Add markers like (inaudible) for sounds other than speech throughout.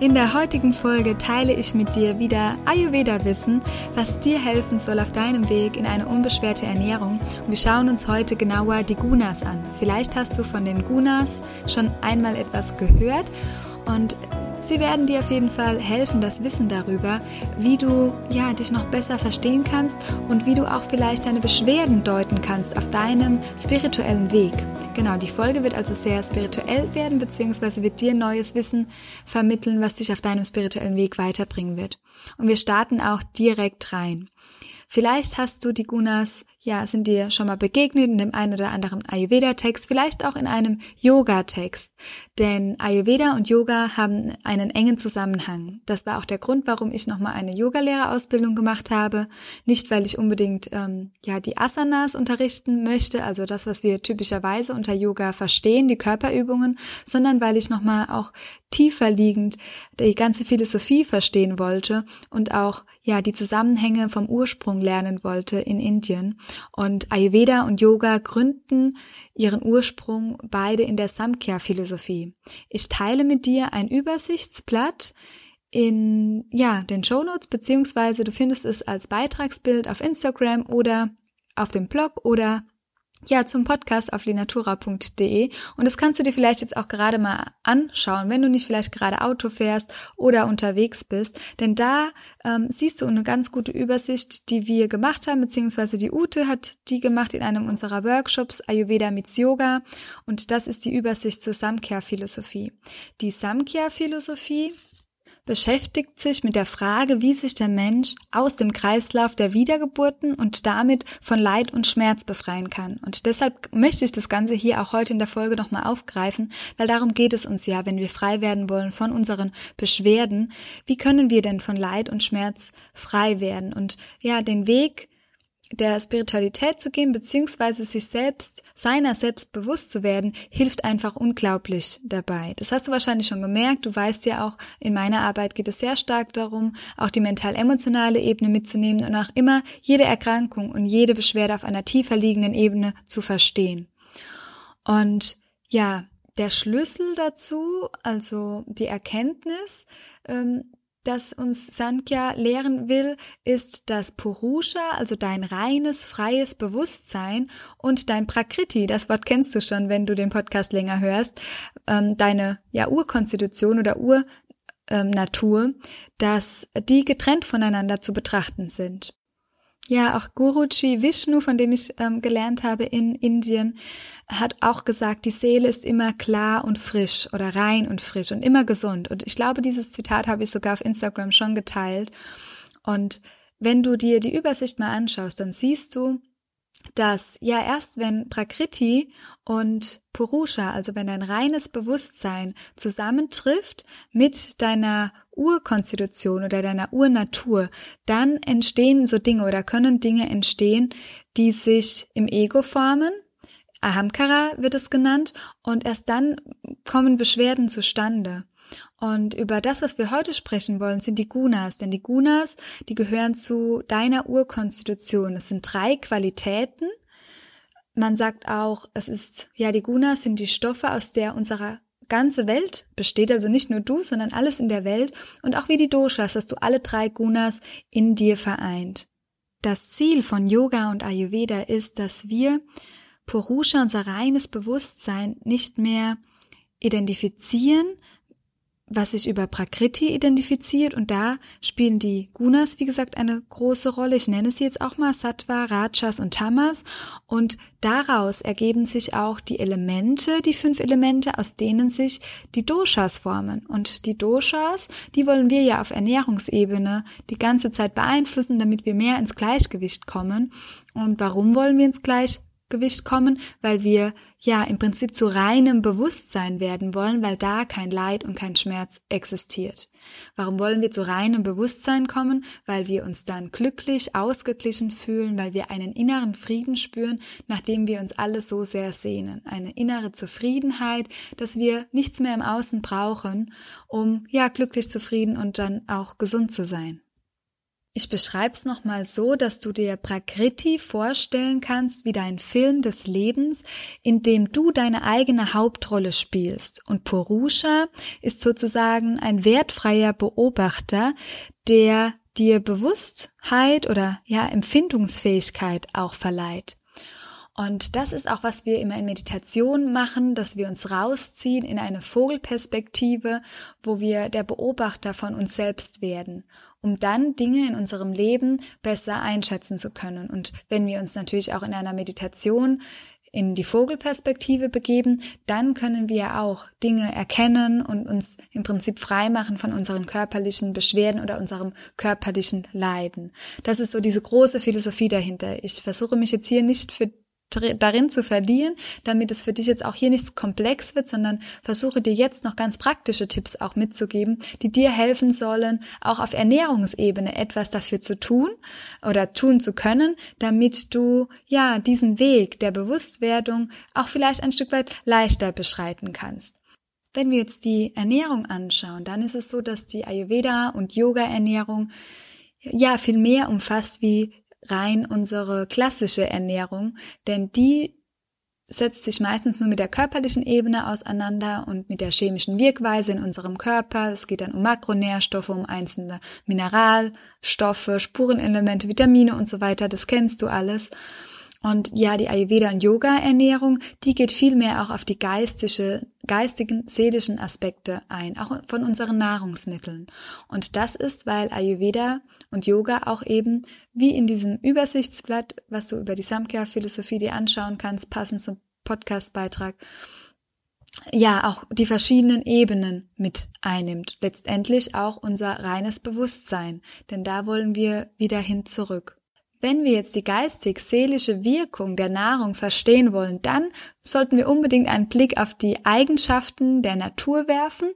In der heutigen Folge teile ich mit dir wieder Ayurveda-Wissen, was dir helfen soll auf deinem Weg in eine unbeschwerte Ernährung. Und wir schauen uns heute genauer die Gunas an. Vielleicht hast du von den Gunas schon einmal etwas gehört und Sie werden dir auf jeden Fall helfen, das Wissen darüber, wie du ja dich noch besser verstehen kannst und wie du auch vielleicht deine Beschwerden deuten kannst auf deinem spirituellen Weg. Genau, die Folge wird also sehr spirituell werden, beziehungsweise wird dir neues Wissen vermitteln, was dich auf deinem spirituellen Weg weiterbringen wird. Und wir starten auch direkt rein. Vielleicht hast du die Gunas, ja, sind dir schon mal begegnet in dem einen oder anderen Ayurveda-Text, vielleicht auch in einem Yoga-Text. Denn Ayurveda und Yoga haben einen engen Zusammenhang. Das war auch der Grund, warum ich nochmal eine Yogalehrerausbildung gemacht habe. Nicht, weil ich unbedingt ähm, ja die Asanas unterrichten möchte, also das, was wir typischerweise unter Yoga verstehen, die Körperübungen, sondern weil ich nochmal auch tiefer liegend die ganze Philosophie verstehen wollte und auch ja die Zusammenhänge vom Ursprung lernen wollte in Indien. Und Ayurveda und Yoga gründen ihren Ursprung beide in der Samkhya-Philosophie. Ich teile mit dir ein Übersichtsblatt in ja den Show Notes beziehungsweise du findest es als Beitragsbild auf Instagram oder auf dem Blog oder ja, zum Podcast auf linatura.de und das kannst du dir vielleicht jetzt auch gerade mal anschauen, wenn du nicht vielleicht gerade Auto fährst oder unterwegs bist, denn da ähm, siehst du eine ganz gute Übersicht, die wir gemacht haben, beziehungsweise die Ute hat die gemacht in einem unserer Workshops Ayurveda mit Yoga. Und das ist die Übersicht zur Samkhya-Philosophie. Die Samkhya-Philosophie beschäftigt sich mit der Frage, wie sich der Mensch aus dem Kreislauf der Wiedergeburten und damit von Leid und Schmerz befreien kann. Und deshalb möchte ich das Ganze hier auch heute in der Folge nochmal aufgreifen, weil darum geht es uns ja, wenn wir frei werden wollen von unseren Beschwerden. Wie können wir denn von Leid und Schmerz frei werden? Und ja, den Weg der Spiritualität zu gehen, beziehungsweise sich selbst, seiner selbst bewusst zu werden, hilft einfach unglaublich dabei. Das hast du wahrscheinlich schon gemerkt. Du weißt ja auch, in meiner Arbeit geht es sehr stark darum, auch die mental-emotionale Ebene mitzunehmen und auch immer jede Erkrankung und jede Beschwerde auf einer tiefer liegenden Ebene zu verstehen. Und ja, der Schlüssel dazu, also die Erkenntnis, ähm, das uns Sankhya lehren will, ist das Purusha, also dein reines, freies Bewusstsein und dein Prakriti, das Wort kennst du schon, wenn du den Podcast länger hörst, ähm, deine ja, Urkonstitution oder Urnatur, ähm, dass die getrennt voneinander zu betrachten sind. Ja, auch Guruji Vishnu, von dem ich ähm, gelernt habe in Indien, hat auch gesagt, die Seele ist immer klar und frisch oder rein und frisch und immer gesund. Und ich glaube, dieses Zitat habe ich sogar auf Instagram schon geteilt. Und wenn du dir die Übersicht mal anschaust, dann siehst du, dass ja erst wenn Prakriti und Purusha, also wenn dein reines Bewusstsein zusammentrifft mit deiner Urkonstitution oder deiner Urnatur, dann entstehen so Dinge oder können Dinge entstehen, die sich im Ego formen. Ahamkara wird es genannt und erst dann kommen Beschwerden zustande. Und über das, was wir heute sprechen wollen, sind die Gunas. Denn die Gunas, die gehören zu deiner Urkonstitution. Es sind drei Qualitäten. Man sagt auch, es ist, ja, die Gunas sind die Stoffe, aus der unsere ganze Welt besteht, also nicht nur du, sondern alles in der Welt. Und auch wie die Doshas hast du alle drei Gunas in dir vereint. Das Ziel von Yoga und Ayurveda ist, dass wir Purusha, unser reines Bewusstsein, nicht mehr identifizieren, was sich über Prakriti identifiziert und da spielen die Gunas, wie gesagt, eine große Rolle. Ich nenne sie jetzt auch mal Sattva, Rajas und Tamas und daraus ergeben sich auch die Elemente, die fünf Elemente, aus denen sich die Doshas formen. Und die Doshas, die wollen wir ja auf Ernährungsebene die ganze Zeit beeinflussen, damit wir mehr ins Gleichgewicht kommen. Und warum wollen wir ins Gleichgewicht? Gleichgewicht kommen, weil wir ja im Prinzip zu reinem Bewusstsein werden wollen, weil da kein Leid und kein Schmerz existiert. Warum wollen wir zu reinem Bewusstsein kommen? Weil wir uns dann glücklich, ausgeglichen fühlen, weil wir einen inneren Frieden spüren, nachdem wir uns alles so sehr sehnen. Eine innere Zufriedenheit, dass wir nichts mehr im Außen brauchen, um ja glücklich, zufrieden und dann auch gesund zu sein. Ich beschreibe es nochmal so, dass du dir Prakriti vorstellen kannst wie dein Film des Lebens, in dem du deine eigene Hauptrolle spielst. Und Purusha ist sozusagen ein wertfreier Beobachter, der dir Bewusstheit oder ja Empfindungsfähigkeit auch verleiht. Und das ist auch, was wir immer in Meditation machen, dass wir uns rausziehen in eine Vogelperspektive, wo wir der Beobachter von uns selbst werden, um dann Dinge in unserem Leben besser einschätzen zu können. Und wenn wir uns natürlich auch in einer Meditation in die Vogelperspektive begeben, dann können wir auch Dinge erkennen und uns im Prinzip frei machen von unseren körperlichen Beschwerden oder unserem körperlichen Leiden. Das ist so diese große Philosophie dahinter. Ich versuche mich jetzt hier nicht für darin zu verlieren, damit es für dich jetzt auch hier nicht komplex wird, sondern versuche dir jetzt noch ganz praktische Tipps auch mitzugeben, die dir helfen sollen, auch auf Ernährungsebene etwas dafür zu tun oder tun zu können, damit du ja diesen Weg der Bewusstwerdung auch vielleicht ein Stück weit leichter beschreiten kannst. Wenn wir jetzt die Ernährung anschauen, dann ist es so, dass die Ayurveda und Yoga-Ernährung ja viel mehr umfasst wie rein unsere klassische Ernährung, denn die setzt sich meistens nur mit der körperlichen Ebene auseinander und mit der chemischen Wirkweise in unserem Körper. Es geht dann um Makronährstoffe, um einzelne Mineralstoffe, Spurenelemente, Vitamine und so weiter. Das kennst du alles. Und ja, die Ayurveda und Yoga Ernährung, die geht viel mehr auch auf die geistige, geistigen, seelischen Aspekte ein, auch von unseren Nahrungsmitteln. Und das ist, weil Ayurveda und Yoga auch eben wie in diesem Übersichtsblatt, was du über die Samkhya-Philosophie dir anschauen kannst, passend zum Podcastbeitrag, ja, auch die verschiedenen Ebenen mit einnimmt. Letztendlich auch unser reines Bewusstsein, denn da wollen wir wieder hin zurück. Wenn wir jetzt die geistig-seelische Wirkung der Nahrung verstehen wollen, dann sollten wir unbedingt einen Blick auf die Eigenschaften der Natur werfen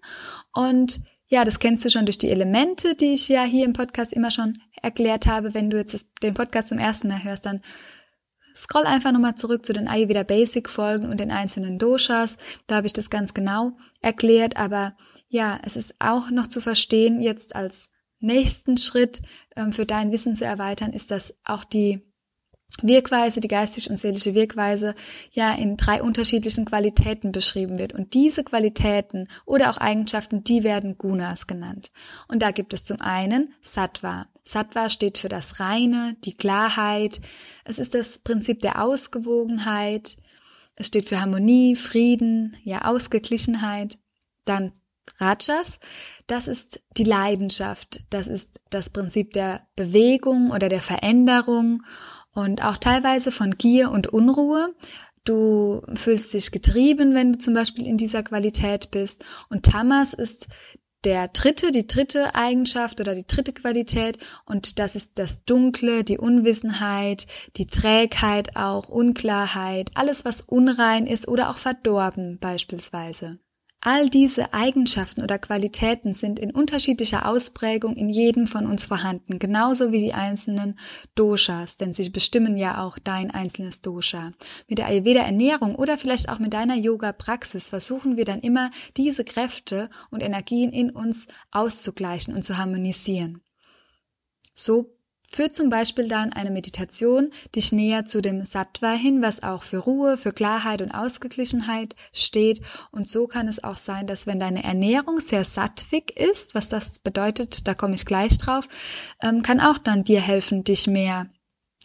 und ja, das kennst du schon durch die Elemente, die ich ja hier im Podcast immer schon erklärt habe. Wenn du jetzt den Podcast zum ersten Mal hörst, dann scroll einfach nochmal zurück zu den Ayurveda Basic Folgen und den einzelnen Doshas. Da habe ich das ganz genau erklärt. Aber ja, es ist auch noch zu verstehen, jetzt als nächsten Schritt ähm, für dein Wissen zu erweitern, ist, dass auch die Wirkweise, die geistig und seelische Wirkweise, ja in drei unterschiedlichen Qualitäten beschrieben wird. Und diese Qualitäten oder auch Eigenschaften, die werden Gunas genannt. Und da gibt es zum einen Sattva. Sattva steht für das Reine, die Klarheit. Es ist das Prinzip der Ausgewogenheit. Es steht für Harmonie, Frieden, ja, Ausgeglichenheit. Dann Rajas, das ist die Leidenschaft. Das ist das Prinzip der Bewegung oder der Veränderung und auch teilweise von Gier und Unruhe. Du fühlst dich getrieben, wenn du zum Beispiel in dieser Qualität bist. Und Tamas ist der dritte, die dritte Eigenschaft oder die dritte Qualität und das ist das Dunkle, die Unwissenheit, die Trägheit auch, Unklarheit, alles was unrein ist oder auch verdorben beispielsweise. All diese Eigenschaften oder Qualitäten sind in unterschiedlicher Ausprägung in jedem von uns vorhanden, genauso wie die einzelnen Doshas, denn sie bestimmen ja auch dein einzelnes Dosha. Mit der Ayurveda Ernährung oder vielleicht auch mit deiner Yoga Praxis versuchen wir dann immer diese Kräfte und Energien in uns auszugleichen und zu harmonisieren. So Führt zum Beispiel dann eine Meditation dich näher zu dem Sattva hin, was auch für Ruhe, für Klarheit und Ausgeglichenheit steht. Und so kann es auch sein, dass wenn deine Ernährung sehr sattwig ist, was das bedeutet, da komme ich gleich drauf, ähm, kann auch dann dir helfen, dich mehr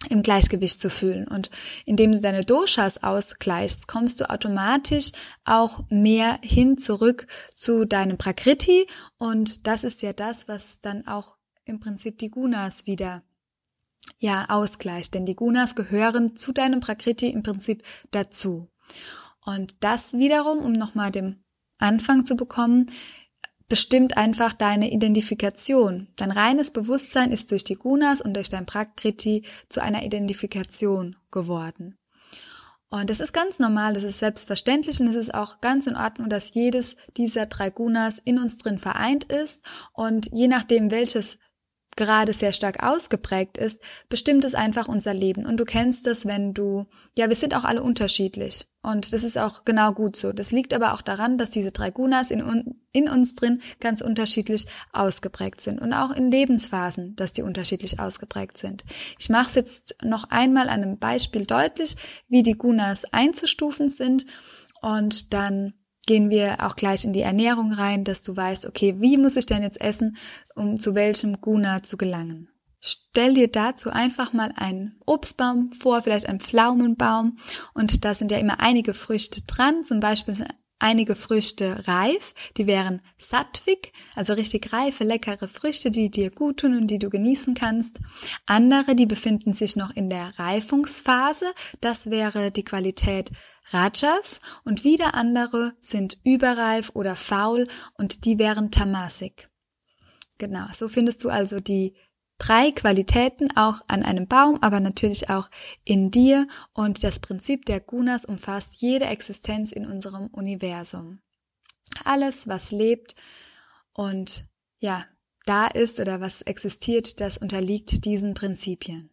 im Gleichgewicht zu fühlen. Und indem du deine Doshas ausgleichst, kommst du automatisch auch mehr hin zurück zu deinem Prakriti. Und das ist ja das, was dann auch im Prinzip die Gunas wieder ja, Ausgleich, denn die Gunas gehören zu deinem Prakriti im Prinzip dazu. Und das wiederum, um nochmal den Anfang zu bekommen, bestimmt einfach deine Identifikation. Dein reines Bewusstsein ist durch die Gunas und durch dein Prakriti zu einer Identifikation geworden. Und das ist ganz normal, das ist selbstverständlich und es ist auch ganz in Ordnung, dass jedes dieser drei Gunas in uns drin vereint ist. Und je nachdem, welches gerade sehr stark ausgeprägt ist, bestimmt es einfach unser Leben. Und du kennst es, wenn du, ja, wir sind auch alle unterschiedlich. Und das ist auch genau gut so. Das liegt aber auch daran, dass diese drei Gunas in, in uns drin ganz unterschiedlich ausgeprägt sind. Und auch in Lebensphasen, dass die unterschiedlich ausgeprägt sind. Ich mache es jetzt noch einmal an einem Beispiel deutlich, wie die Gunas einzustufen sind. Und dann gehen wir auch gleich in die Ernährung rein, dass du weißt, okay, wie muss ich denn jetzt essen, um zu welchem Guna zu gelangen. Stell dir dazu einfach mal einen Obstbaum vor, vielleicht einen Pflaumenbaum und da sind ja immer einige Früchte dran, zum Beispiel sind einige Früchte reif, die wären sattvik, also richtig reife, leckere Früchte, die dir gut tun und die du genießen kannst. Andere, die befinden sich noch in der Reifungsphase, das wäre die Qualität Rajas und wieder andere sind überreif oder faul und die wären Tamasik. Genau, so findest du also die drei Qualitäten auch an einem Baum, aber natürlich auch in dir und das Prinzip der Gunas umfasst jede Existenz in unserem Universum. Alles, was lebt und ja, da ist oder was existiert, das unterliegt diesen Prinzipien.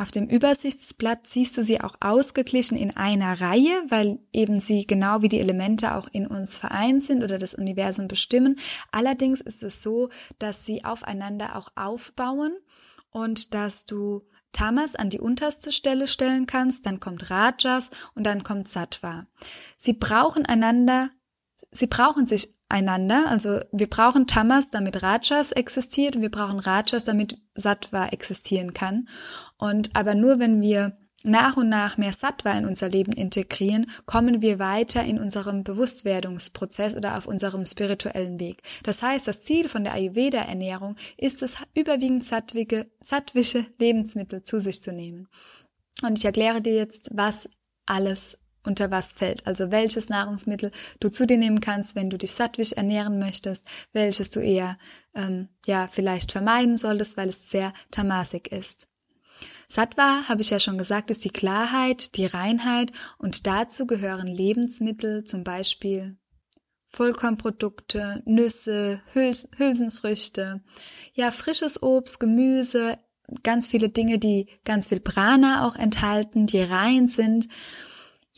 Auf dem Übersichtsblatt siehst du sie auch ausgeglichen in einer Reihe, weil eben sie genau wie die Elemente auch in uns vereint sind oder das Universum bestimmen. Allerdings ist es so, dass sie aufeinander auch aufbauen und dass du Tamas an die unterste Stelle stellen kannst, dann kommt Rajas und dann kommt Sattva. Sie brauchen einander, sie brauchen sich einander. Also wir brauchen Tamas, damit Rajas existiert und wir brauchen Rajas, damit Sattva existieren kann. Und aber nur wenn wir nach und nach mehr Sattva in unser Leben integrieren, kommen wir weiter in unserem Bewusstwerdungsprozess oder auf unserem spirituellen Weg. Das heißt, das Ziel von der Ayurveda-Ernährung ist es, überwiegend sattwige, sattwische Lebensmittel zu sich zu nehmen. Und ich erkläre dir jetzt, was alles unter was fällt. Also welches Nahrungsmittel du zu dir nehmen kannst, wenn du dich sattwisch ernähren möchtest, welches du eher ähm, ja vielleicht vermeiden solltest, weil es sehr tamasik ist. Sattva, habe ich ja schon gesagt, ist die Klarheit, die Reinheit und dazu gehören Lebensmittel, zum Beispiel Vollkornprodukte, Nüsse, Hüls Hülsenfrüchte, ja, frisches Obst, Gemüse, ganz viele Dinge, die ganz viel Prana auch enthalten, die rein sind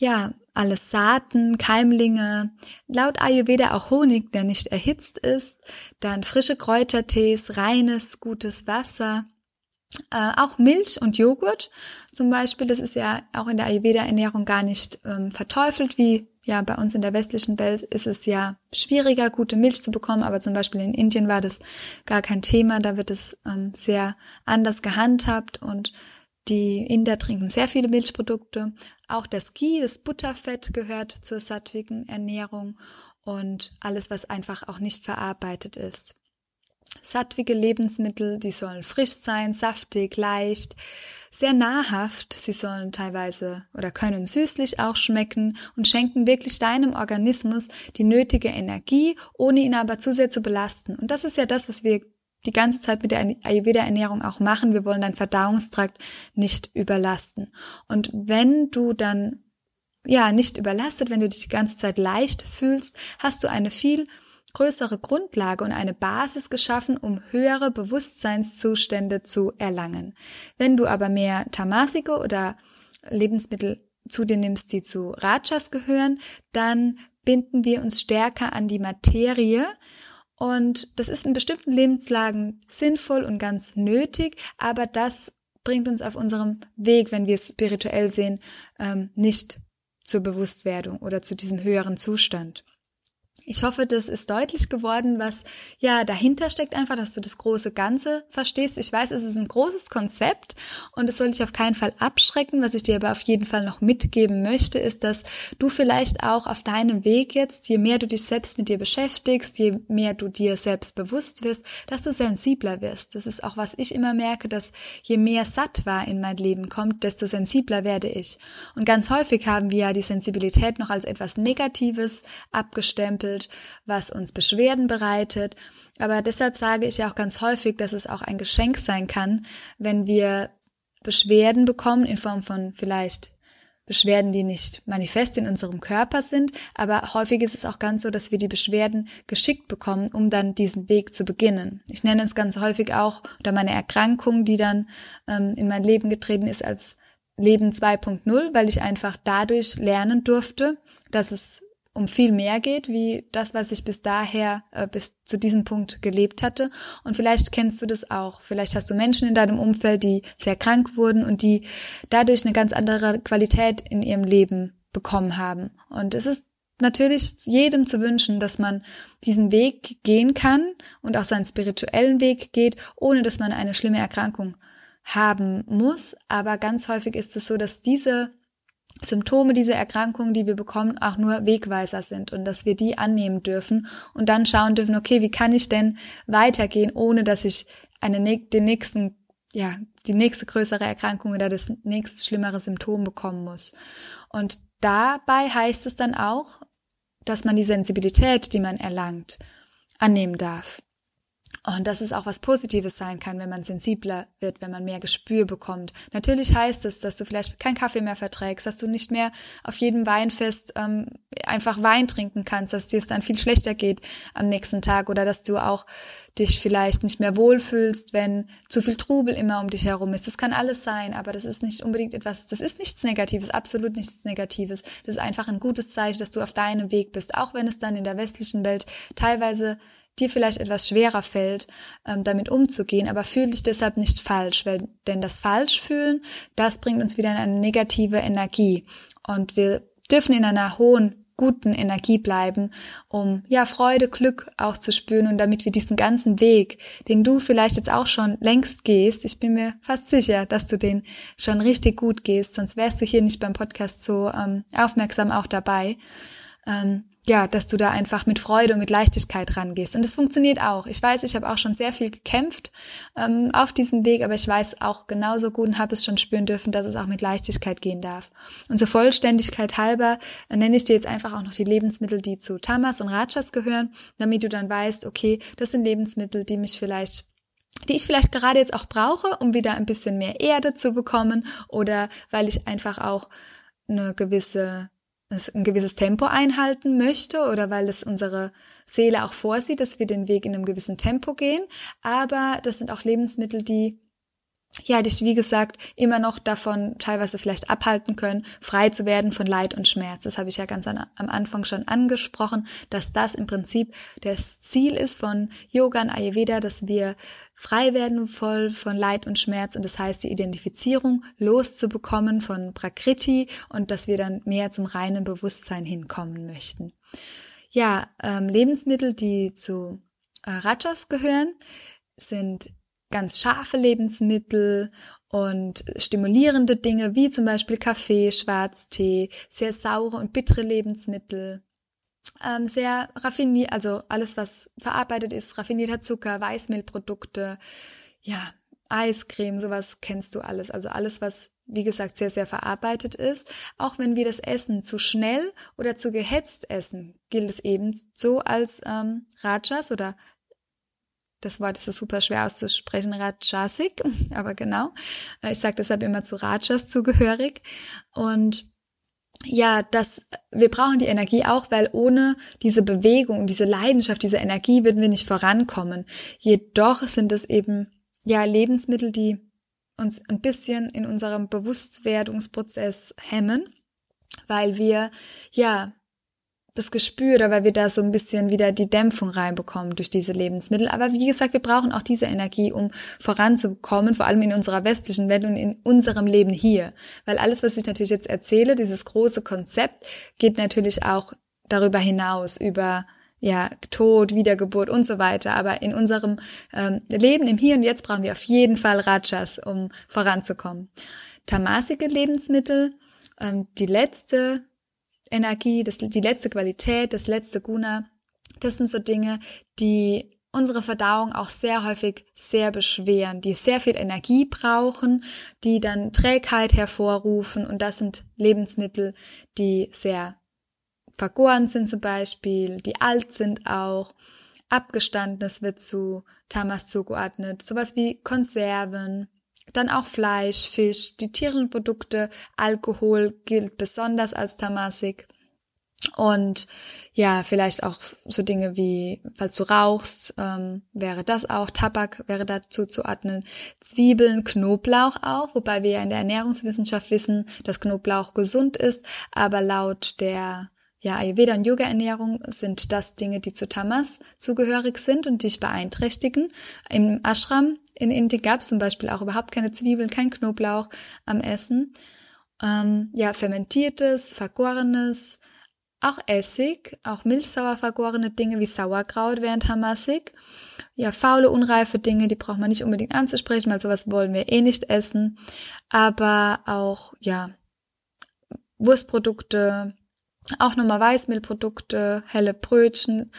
ja, alles Saaten, Keimlinge, laut Ayurveda auch Honig, der nicht erhitzt ist, dann frische Kräutertees, reines, gutes Wasser, äh, auch Milch und Joghurt zum Beispiel, das ist ja auch in der Ayurveda-Ernährung gar nicht ähm, verteufelt, wie ja bei uns in der westlichen Welt ist es ja schwieriger, gute Milch zu bekommen, aber zum Beispiel in Indien war das gar kein Thema, da wird es ähm, sehr anders gehandhabt und die Inder trinken sehr viele Milchprodukte. Auch das Ghee, das Butterfett gehört zur sattwigen Ernährung und alles, was einfach auch nicht verarbeitet ist. Sattwige Lebensmittel, die sollen frisch sein, saftig, leicht, sehr nahrhaft. Sie sollen teilweise oder können süßlich auch schmecken und schenken wirklich deinem Organismus die nötige Energie, ohne ihn aber zu sehr zu belasten. Und das ist ja das, was wir die ganze Zeit mit der Ayurveda-Ernährung auch machen. Wir wollen deinen Verdauungstrakt nicht überlasten. Und wenn du dann ja nicht überlastet, wenn du dich die ganze Zeit leicht fühlst, hast du eine viel größere Grundlage und eine Basis geschaffen, um höhere Bewusstseinszustände zu erlangen. Wenn du aber mehr Tamasiko oder Lebensmittel zu dir nimmst, die zu Rajas gehören, dann binden wir uns stärker an die Materie und das ist in bestimmten Lebenslagen sinnvoll und ganz nötig, aber das bringt uns auf unserem Weg, wenn wir es spirituell sehen, ähm, nicht zur Bewusstwerdung oder zu diesem höheren Zustand. Ich hoffe, das ist deutlich geworden, was ja dahinter steckt, einfach, dass du das große Ganze verstehst. Ich weiß, es ist ein großes Konzept und es soll dich auf keinen Fall abschrecken. Was ich dir aber auf jeden Fall noch mitgeben möchte, ist, dass du vielleicht auch auf deinem Weg jetzt, je mehr du dich selbst mit dir beschäftigst, je mehr du dir selbst bewusst wirst, dass du sensibler wirst. Das ist auch, was ich immer merke, dass je mehr Sattva in mein Leben kommt, desto sensibler werde ich. Und ganz häufig haben wir ja die Sensibilität noch als etwas Negatives abgestempelt behandelt, was uns Beschwerden bereitet. Aber deshalb sage ich ja auch ganz häufig, dass es auch ein Geschenk sein kann, wenn wir Beschwerden bekommen in Form von vielleicht Beschwerden, die nicht manifest in unserem Körper sind, aber häufig ist es auch ganz so, dass wir die Beschwerden geschickt bekommen, um dann diesen Weg zu beginnen. Ich nenne es ganz häufig auch, oder meine Erkrankung, die dann ähm, in mein Leben getreten ist als Leben 2.0, weil ich einfach dadurch lernen durfte, dass es um viel mehr geht, wie das, was ich bis daher, äh, bis zu diesem Punkt gelebt hatte. Und vielleicht kennst du das auch. Vielleicht hast du Menschen in deinem Umfeld, die sehr krank wurden und die dadurch eine ganz andere Qualität in ihrem Leben bekommen haben. Und es ist natürlich jedem zu wünschen, dass man diesen Weg gehen kann und auch seinen spirituellen Weg geht, ohne dass man eine schlimme Erkrankung haben muss. Aber ganz häufig ist es so, dass diese Symptome dieser Erkrankungen, die wir bekommen, auch nur Wegweiser sind und dass wir die annehmen dürfen und dann schauen dürfen, okay, wie kann ich denn weitergehen, ohne dass ich eine, den nächsten, ja, die nächste größere Erkrankung oder das nächste schlimmere Symptom bekommen muss. Und dabei heißt es dann auch, dass man die Sensibilität, die man erlangt, annehmen darf. Und dass es auch was Positives sein kann, wenn man sensibler wird, wenn man mehr Gespür bekommt. Natürlich heißt es, dass du vielleicht keinen Kaffee mehr verträgst, dass du nicht mehr auf jedem Weinfest ähm, einfach Wein trinken kannst, dass dir es dann viel schlechter geht am nächsten Tag oder dass du auch dich vielleicht nicht mehr wohlfühlst, wenn zu viel Trubel immer um dich herum ist. Das kann alles sein, aber das ist nicht unbedingt etwas, das ist nichts Negatives, absolut nichts Negatives. Das ist einfach ein gutes Zeichen, dass du auf deinem Weg bist, auch wenn es dann in der westlichen Welt teilweise dir vielleicht etwas schwerer fällt, ähm, damit umzugehen, aber fühl dich deshalb nicht falsch, weil, denn das Falschfühlen, das bringt uns wieder in eine negative Energie. Und wir dürfen in einer hohen guten Energie bleiben, um ja Freude, Glück auch zu spüren und damit wir diesen ganzen Weg, den du vielleicht jetzt auch schon längst gehst, ich bin mir fast sicher, dass du den schon richtig gut gehst, sonst wärst du hier nicht beim Podcast so ähm, aufmerksam auch dabei. Ähm, ja, dass du da einfach mit Freude und mit Leichtigkeit rangehst. Und es funktioniert auch. Ich weiß, ich habe auch schon sehr viel gekämpft ähm, auf diesem Weg, aber ich weiß auch genauso gut und habe es schon spüren dürfen, dass es auch mit Leichtigkeit gehen darf. Und zur Vollständigkeit halber äh, nenne ich dir jetzt einfach auch noch die Lebensmittel, die zu Tamas und Rajas gehören, damit du dann weißt, okay, das sind Lebensmittel, die mich vielleicht die ich vielleicht gerade jetzt auch brauche, um wieder ein bisschen mehr Erde zu bekommen oder weil ich einfach auch eine gewisse ein gewisses Tempo einhalten möchte oder weil es unsere Seele auch vorsieht, dass wir den Weg in einem gewissen Tempo gehen. Aber das sind auch Lebensmittel, die ja, dich, wie gesagt, immer noch davon teilweise vielleicht abhalten können, frei zu werden von Leid und Schmerz. Das habe ich ja ganz an, am Anfang schon angesprochen, dass das im Prinzip das Ziel ist von Yoga und Ayurveda, dass wir frei werden voll von Leid und Schmerz und das heißt, die Identifizierung loszubekommen von Prakriti und dass wir dann mehr zum reinen Bewusstsein hinkommen möchten. Ja, ähm, Lebensmittel, die zu äh, Rajas gehören, sind ganz scharfe Lebensmittel und stimulierende Dinge wie zum Beispiel Kaffee, Schwarztee, sehr saure und bittere Lebensmittel, ähm, sehr raffiniert, also alles, was verarbeitet ist, raffinierter Zucker, Weißmehlprodukte, ja, Eiscreme, sowas kennst du alles. Also alles, was, wie gesagt, sehr, sehr verarbeitet ist. Auch wenn wir das Essen zu schnell oder zu gehetzt essen, gilt es eben so als ähm, Rajas oder das Wort ist super schwer auszusprechen, Rajasik, (laughs) aber genau. Ich sage deshalb immer zu Rajas zugehörig. Und ja, das, wir brauchen die Energie auch, weil ohne diese Bewegung, diese Leidenschaft, diese Energie würden wir nicht vorankommen. Jedoch sind es eben, ja, Lebensmittel, die uns ein bisschen in unserem Bewusstwerdungsprozess hemmen, weil wir, ja, das Gespür oder weil wir da so ein bisschen wieder die Dämpfung reinbekommen durch diese Lebensmittel. Aber wie gesagt, wir brauchen auch diese Energie, um voranzukommen, vor allem in unserer westlichen Welt und in unserem Leben hier. Weil alles, was ich natürlich jetzt erzähle, dieses große Konzept, geht natürlich auch darüber hinaus, über ja, Tod, Wiedergeburt und so weiter. Aber in unserem ähm, Leben im Hier und Jetzt brauchen wir auf jeden Fall Rajas, um voranzukommen. Tamasige Lebensmittel, ähm, die letzte Energie, das, die letzte Qualität, das letzte Guna, das sind so Dinge, die unsere Verdauung auch sehr häufig sehr beschweren, die sehr viel Energie brauchen, die dann Trägheit hervorrufen. Und das sind Lebensmittel, die sehr vergoren sind zum Beispiel, die alt sind auch, abgestandenes wird zu Tamas zugeordnet, sowas wie Konserven, dann auch Fleisch, Fisch, die tierischen Produkte, Alkohol gilt besonders als Tamasik. Und ja, vielleicht auch so Dinge wie, falls du rauchst, ähm, wäre das auch, Tabak wäre dazu zu ordnen, Zwiebeln, Knoblauch auch, wobei wir ja in der Ernährungswissenschaft wissen, dass Knoblauch gesund ist, aber laut der ja, Ayurveda und Yoga-Ernährung sind das Dinge, die zu Tamas zugehörig sind und dich beeinträchtigen. Im Ashram in Indien gab es zum Beispiel auch überhaupt keine Zwiebeln, kein Knoblauch am Essen. Ähm, ja, fermentiertes, vergorenes, auch Essig, auch milchsauer vergorene Dinge wie Sauerkraut wären tamasig. Ja, faule, unreife Dinge, die braucht man nicht unbedingt anzusprechen, weil sowas wollen wir eh nicht essen. Aber auch, ja, Wurstprodukte, auch nochmal Weißmehlprodukte, helle Brötchen,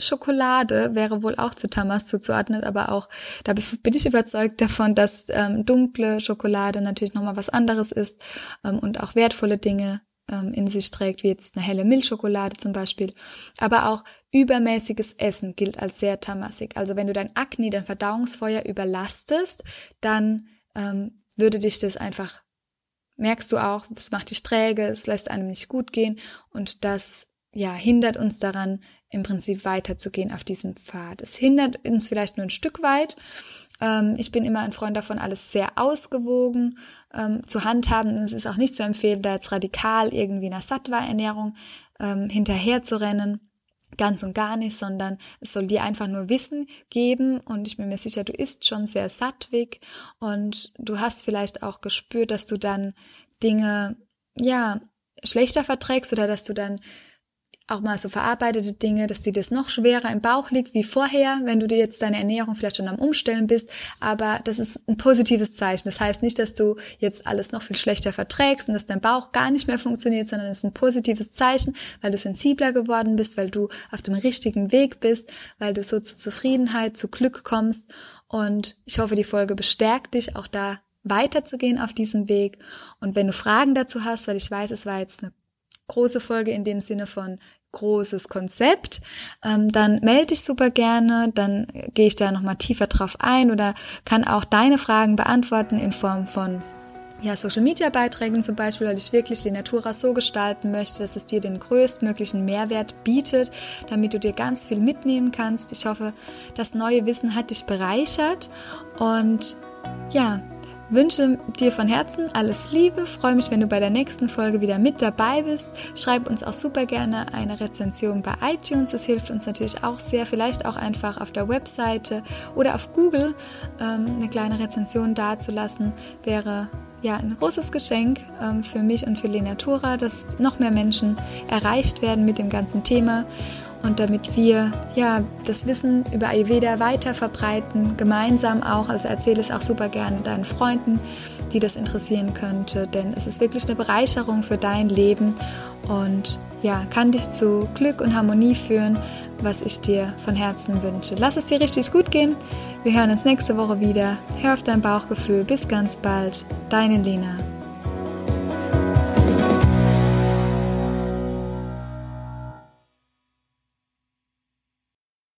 Schokolade wäre wohl auch zu Tamas zuzuordnen, aber auch da bin ich überzeugt davon, dass ähm, dunkle Schokolade natürlich nochmal was anderes ist ähm, und auch wertvolle Dinge ähm, in sich trägt, wie jetzt eine helle Milchschokolade zum Beispiel. Aber auch übermäßiges Essen gilt als sehr tamasig. Also wenn du dein Akne, dein Verdauungsfeuer überlastest, dann ähm, würde dich das einfach, merkst du auch, es macht dich träge, es lässt einem nicht gut gehen und das ja, hindert uns daran, im Prinzip weiterzugehen auf diesem Pfad. Es hindert uns vielleicht nur ein Stück weit, ähm, ich bin immer ein Freund davon, alles sehr ausgewogen ähm, zu handhaben. Und es ist auch nicht zu empfehlen, da jetzt radikal irgendwie einer Sattva-Ernährung ähm, hinterher zu rennen. Ganz und gar nicht, sondern es soll dir einfach nur Wissen geben. Und ich bin mir sicher, du isst schon sehr sattwig. Und du hast vielleicht auch gespürt, dass du dann Dinge, ja, schlechter verträgst oder dass du dann auch mal so verarbeitete Dinge, dass dir das noch schwerer im Bauch liegt wie vorher, wenn du dir jetzt deine Ernährung vielleicht schon am Umstellen bist. Aber das ist ein positives Zeichen. Das heißt nicht, dass du jetzt alles noch viel schlechter verträgst und dass dein Bauch gar nicht mehr funktioniert, sondern es ist ein positives Zeichen, weil du sensibler geworden bist, weil du auf dem richtigen Weg bist, weil du so zu Zufriedenheit, zu Glück kommst. Und ich hoffe, die Folge bestärkt dich, auch da weiterzugehen auf diesem Weg. Und wenn du Fragen dazu hast, weil ich weiß, es war jetzt eine große Folge in dem Sinne von großes Konzept, ähm, dann melde dich super gerne, dann gehe ich da nochmal tiefer drauf ein oder kann auch deine Fragen beantworten in Form von ja, Social Media Beiträgen zum Beispiel, weil ich wirklich die Natura so gestalten möchte, dass es dir den größtmöglichen Mehrwert bietet, damit du dir ganz viel mitnehmen kannst. Ich hoffe, das neue Wissen hat dich bereichert und ja, wünsche dir von Herzen alles Liebe, freue mich, wenn du bei der nächsten Folge wieder mit dabei bist. Schreib uns auch super gerne eine Rezension bei iTunes, das hilft uns natürlich auch sehr. Vielleicht auch einfach auf der Webseite oder auf Google ähm, eine kleine Rezension dazulassen, wäre ja ein großes Geschenk ähm, für mich und für Lenatura, dass noch mehr Menschen erreicht werden mit dem ganzen Thema und damit wir ja das Wissen über Ayurveda weiter verbreiten, gemeinsam auch. Also erzähle es auch super gerne deinen Freunden, die das interessieren könnte, denn es ist wirklich eine Bereicherung für dein Leben und ja, kann dich zu Glück und Harmonie führen, was ich dir von Herzen wünsche. Lass es dir richtig gut gehen. Wir hören uns nächste Woche wieder. Hör auf dein Bauchgefühl. Bis ganz bald. Deine Lena.